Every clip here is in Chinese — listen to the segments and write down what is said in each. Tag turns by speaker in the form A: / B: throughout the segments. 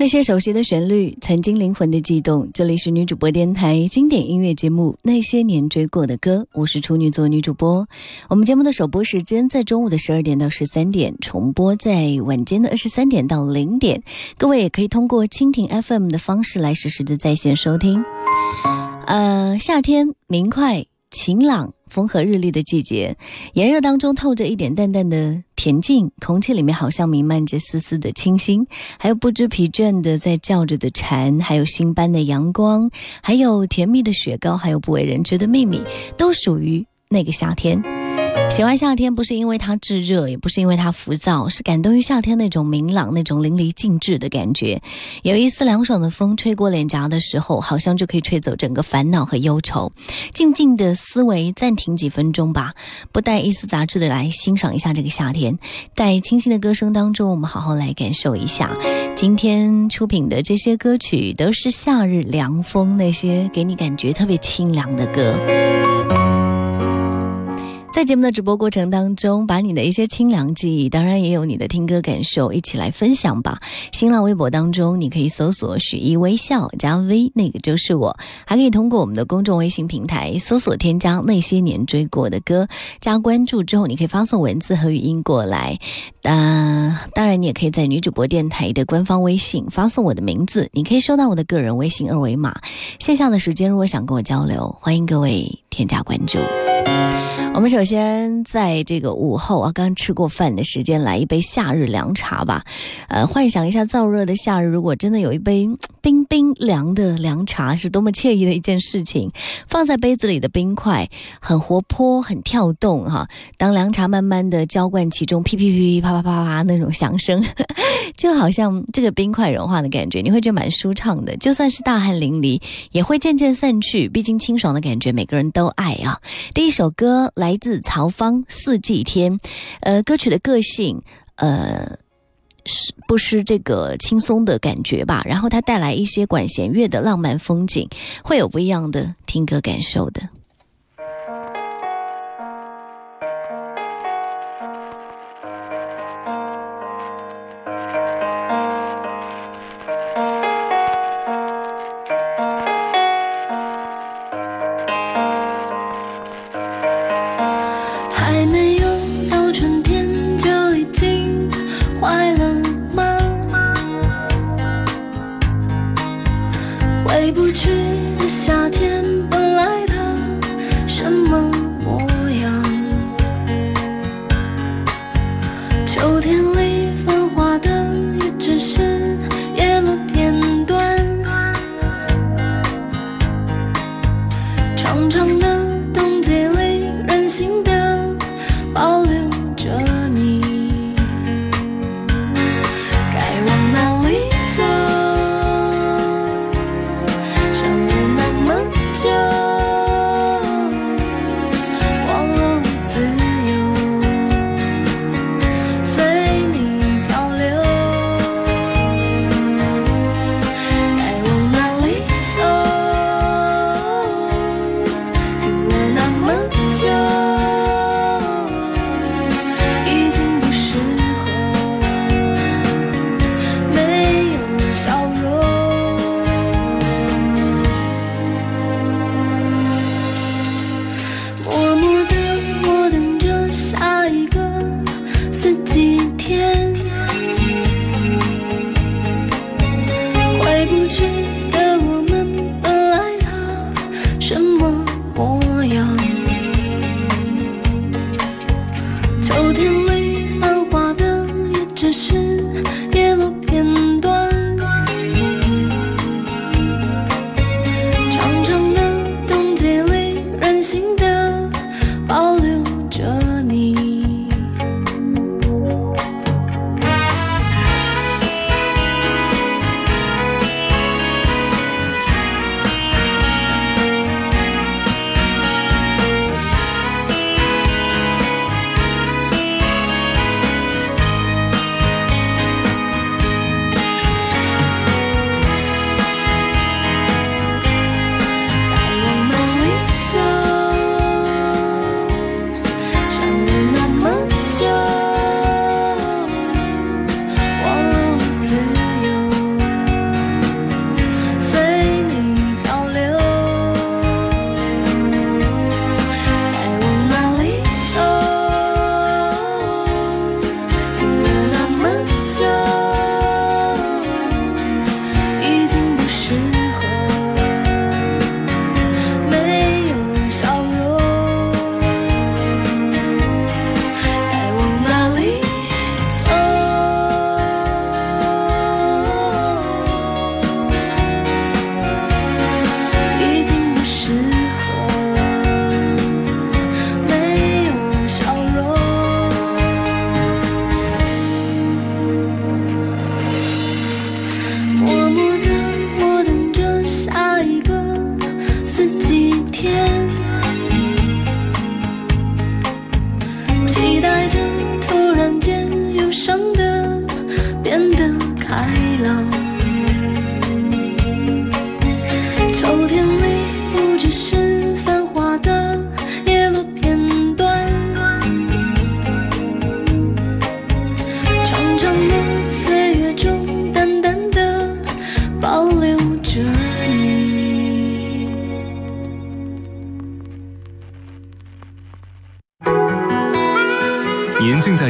A: 那些熟悉的旋律，曾经灵魂的悸动。这里是女主播电台经典音乐节目《那些年追过的歌》，我是处女座女主播。我们节目的首播时间在中午的十二点到十三点，重播在晚间的二十三点到零点。各位也可以通过蜻蜓 FM 的方式来实时的在线收听。呃，夏天明快。晴朗、风和日丽的季节，炎热当中透着一点淡淡的恬静，空气里面好像弥漫着丝丝的清新，还有不知疲倦的在叫着的蝉，还有新般的阳光，还有甜蜜的雪糕，还有不为人知的秘密，都属于那个夏天。喜欢夏天，不是因为它炙热，也不是因为它浮躁，是感动于夏天那种明朗、那种淋漓尽致的感觉。有一丝凉爽的风吹过脸颊的时候，好像就可以吹走整个烦恼和忧愁。静静的思维暂停几分钟吧，不带一丝杂质的来欣赏一下这个夏天。在清新的歌声当中，我们好好来感受一下。今天出品的这些歌曲都是夏日凉风，那些给你感觉特别清凉的歌。在节目的直播过程当中，把你的一些清凉记忆，当然也有你的听歌感受，一起来分享吧。新浪微博当中，你可以搜索“许一微笑”加 V，那个就是我。还可以通过我们的公众微信平台搜索添加“那些年追过的歌”，加关注之后，你可以发送文字和语音过来。啊，当然你也可以在女主播电台的官方微信发送我的名字，你可以收到我的个人微信二维码。线下的时间，如果想跟我交流，欢迎各位添加关注。我们首先在这个午后啊，刚吃过饭的时间，来一杯夏日凉茶吧。呃，幻想一下燥热的夏日，如果真的有一杯冰冰凉的凉茶，是多么惬意的一件事情。放在杯子里的冰块很活泼，很跳动哈。当凉茶慢慢的浇灌其中，噼噼噼噼啪啪啪啪那种响声，就好像这个冰块融化的感觉，你会觉得蛮舒畅的。就算是大汗淋漓，也会渐渐散去。毕竟清爽的感觉，每个人都爱啊。第一首歌来。来自曹芳《四季天》，呃，歌曲的个性，呃，是不失这个轻松的感觉吧？然后它带来一些管弦乐的浪漫风景，会有不一样的听歌感受的。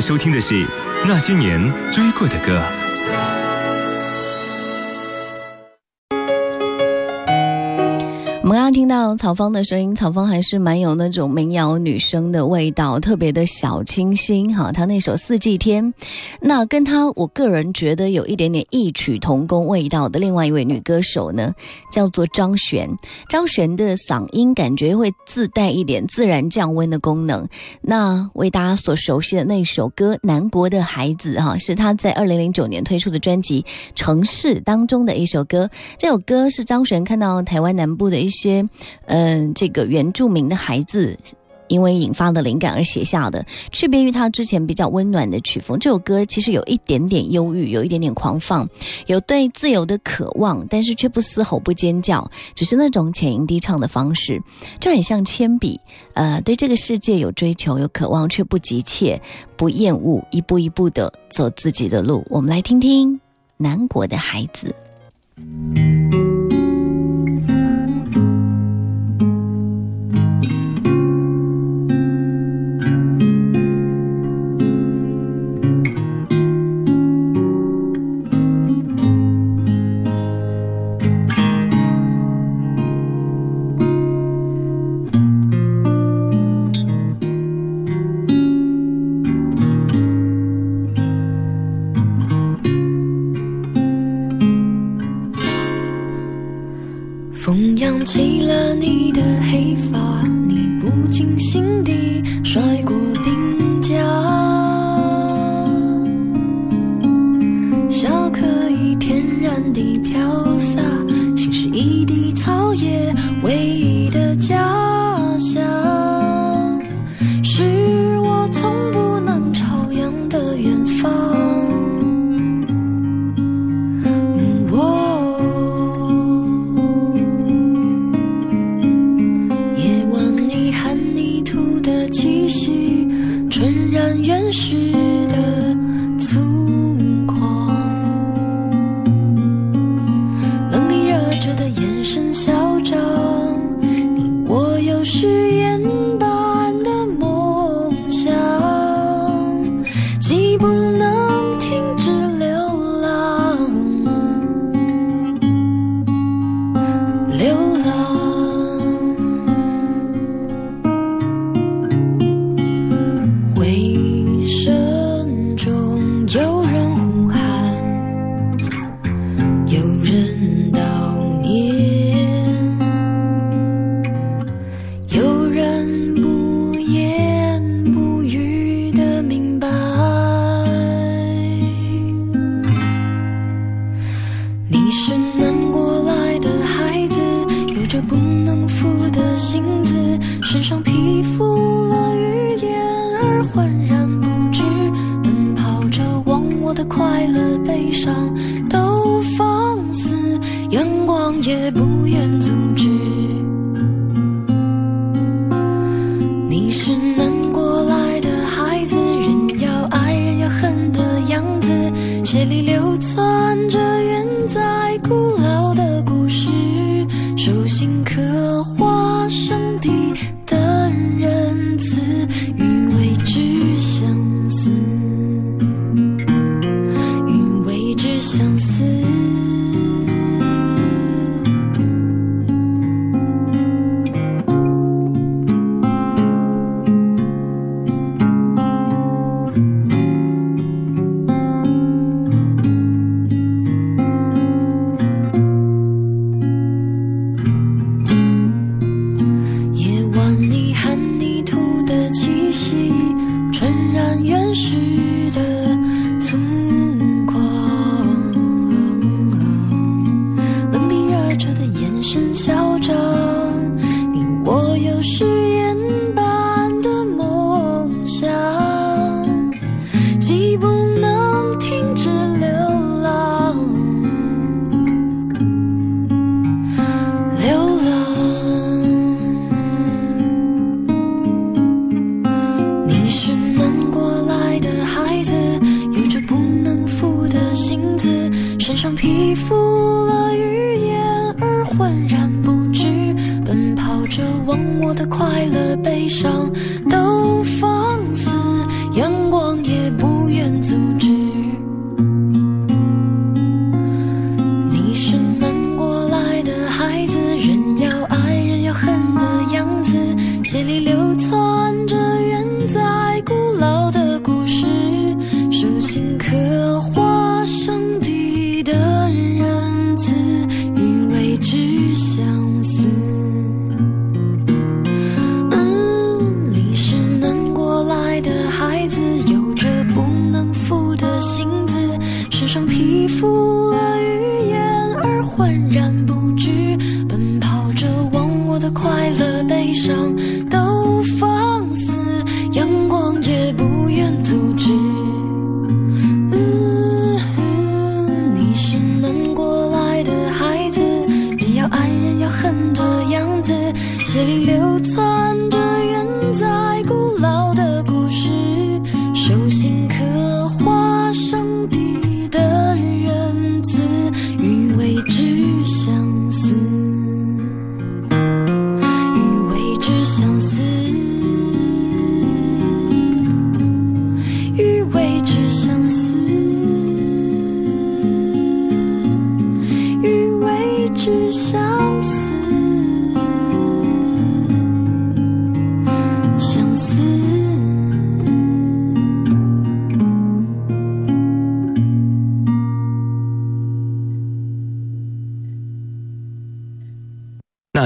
B: 收听的是那些年追过的歌。
A: 听到曹芳的声音，曹芳还是蛮有那种民谣女生的味道，特别的小清新哈。她那首《四季天》，那跟她我个人觉得有一点点异曲同工味道的另外一位女歌手呢，叫做张悬。张悬的嗓音感觉会自带一点自然降温的功能。那为大家所熟悉的那首歌《南国的孩子》哈，是他在二零零九年推出的专辑《城市》当中的一首歌。这首歌是张悬看到台湾南部的一些。嗯，这个原住民的孩子，因为引发的灵感而写下的，区别于他之前比较温暖的曲风。这首歌其实有一点点忧郁，有一点点狂放，有对自由的渴望，但是却不嘶吼不尖叫，只是那种浅吟低唱的方式，就很像铅笔。呃，对这个世界有追求、有渴望，却不急切、不厌恶，一步一步的走自己的路。我们来听听南国的孩子。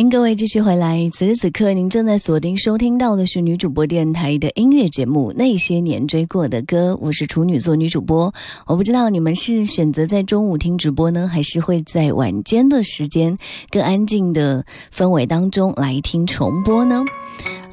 A: 欢迎各位继续回来。此时此刻，您正在锁定收听到的是女主播电台的音乐节目《那些年追过的歌》，我是处女座女主播。我不知道你们是选择在中午听直播呢，还是会在晚间的时间更安静的氛围当中来听重播呢？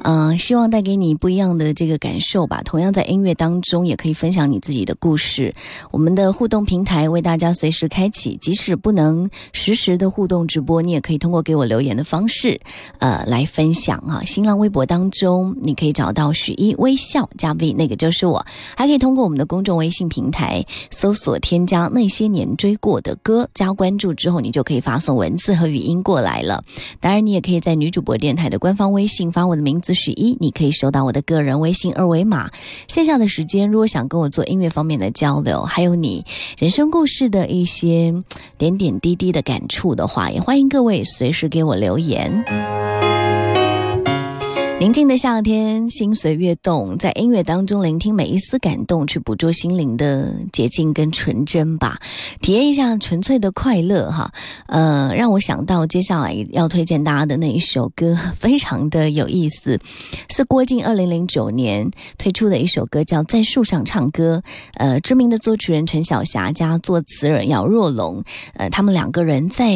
A: 嗯，希望带给你不一样的这个感受吧。同样在音乐当中，也可以分享你自己的故事。我们的互动平台为大家随时开启，即使不能实时的互动直播，你也可以通过给我留言的方式，呃，来分享啊。新浪微博当中，你可以找到许一微笑加 V，那个就是我。还可以通过我们的公众微信平台搜索添加那些年追过的歌，加关注之后，你就可以发送文字和语音过来了。当然，你也可以在女主播电台的官方微信发我的名字。四十一，你可以收到我的个人微信二维码。线下的时间，如果想跟我做音乐方面的交流，还有你人生故事的一些点点滴滴的感触的话，也欢迎各位随时给我留言。宁静的夏天，心随悦动，在音乐当中聆听每一丝感动，去捕捉心灵的洁净跟纯真吧，体验一下纯粹的快乐哈。呃，让我想到接下来要推荐大家的那一首歌，非常的有意思，是郭靖二零零九年推出的一首歌，叫《在树上唱歌》。呃，知名的作曲人陈小霞加作词人姚若龙，呃，他们两个人在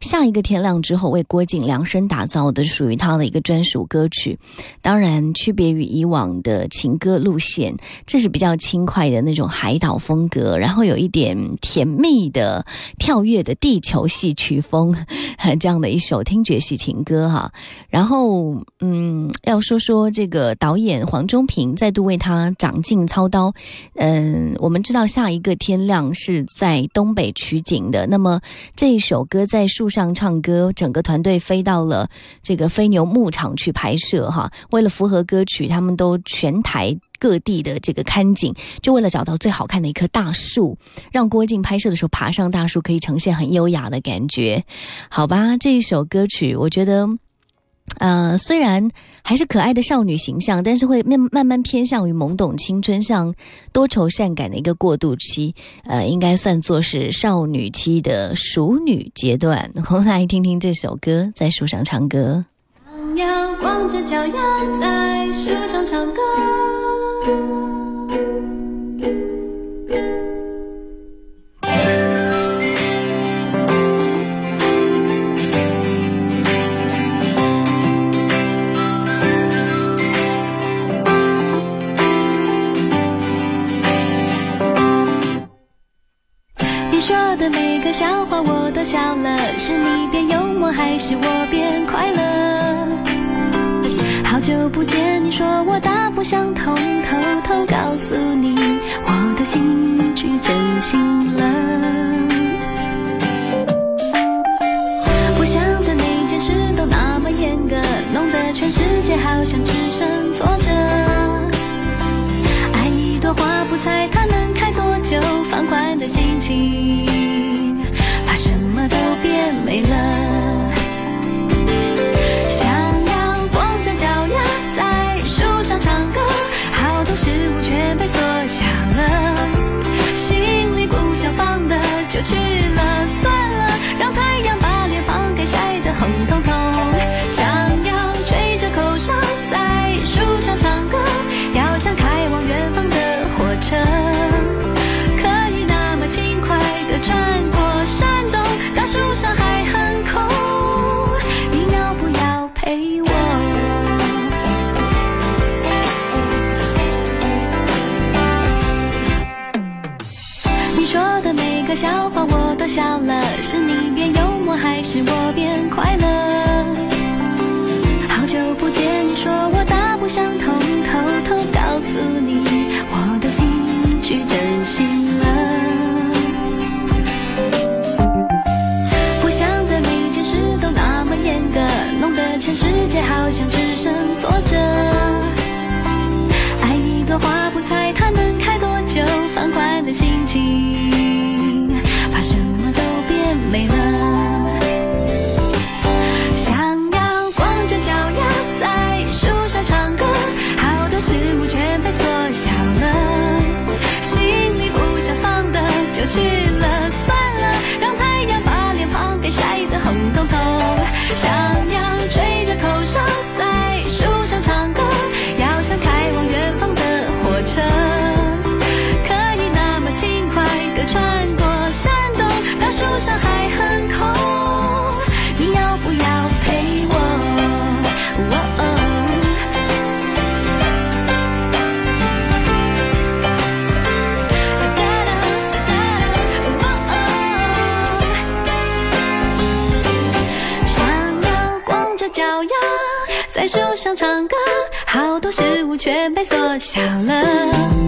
A: 下一个天亮之后为郭靖量身打造的属于他的一个专属歌曲。当然，区别于以往的情歌路线，这是比较轻快的那种海岛风格，然后有一点甜蜜的跳跃的地球戏曲风，这样的一首听觉系情歌哈。然后，嗯，要说说这个导演黄忠平再度为他长进操刀。嗯，我们知道下一个天亮是在东北取景的，那么这一首歌在树上唱歌，整个团队飞到了这个飞牛牧场去拍摄。哈，为了符合歌曲，他们都全台各地的这个看景，就为了找到最好看的一棵大树，让郭靖拍摄的时候爬上大树，可以呈现很优雅的感觉。好吧，这一首歌曲，我觉得，呃，虽然还是可爱的少女形象，但是会慢慢慢偏向于懵懂青春，像多愁善感的一个过渡期，呃，应该算作是少女期的熟女阶段。我们来听听这首歌，在树上唱歌。
C: 鸟光着脚丫在树上唱歌。你说的每个笑话我都笑了，是你变幽默还是我变快乐？好久不见，你说我大不相同，偷偷告诉你，我的心去真心了。不想对每件事都那么严格，弄得全世界好像只剩错小黄想唱歌，好多事物全被缩小了，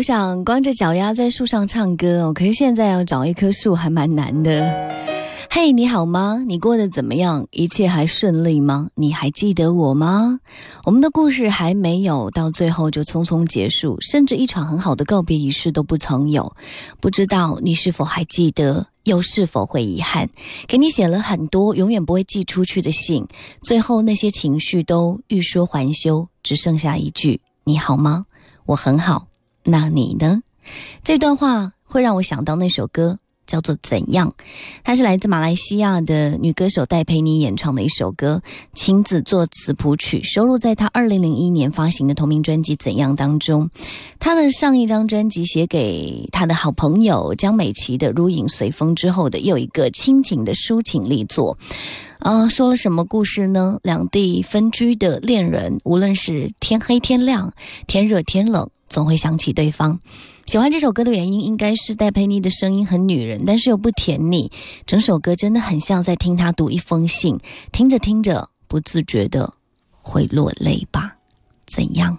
A: 好想光着脚丫在树上唱歌哦，可是现在要找一棵树还蛮难的。嘿，你好吗？你过得怎么样？一切还顺利吗？你还记得我吗？我们的故事还没有到最后就匆匆结束，甚至一场很好的告别仪式都不曾有。不知道你是否还记得，又是否会遗憾？给你写了很多永远不会寄出去的信，最后那些情绪都欲说还休，只剩下一句：你好吗？我很好。那你呢？这段话会让我想到那首歌，叫做《怎样》，它是来自马来西亚的女歌手戴佩妮演唱的一首歌，亲自作词谱曲，收录在她二零零一年发行的同名专辑《怎样》当中。她的上一张专辑写给她的好朋友江美琪的《如影随风》之后的又一个亲情的抒情力作。啊、说了什么故事呢？两地分居的恋人，无论是天黑天亮、天热天冷，总会想起对方。喜欢这首歌的原因，应该是戴佩妮的声音很女人，但是又不甜腻。整首歌真的很像在听她读一封信，听着听着，不自觉的会落泪吧？怎样？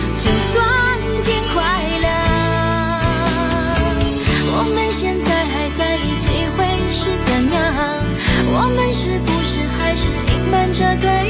C: 一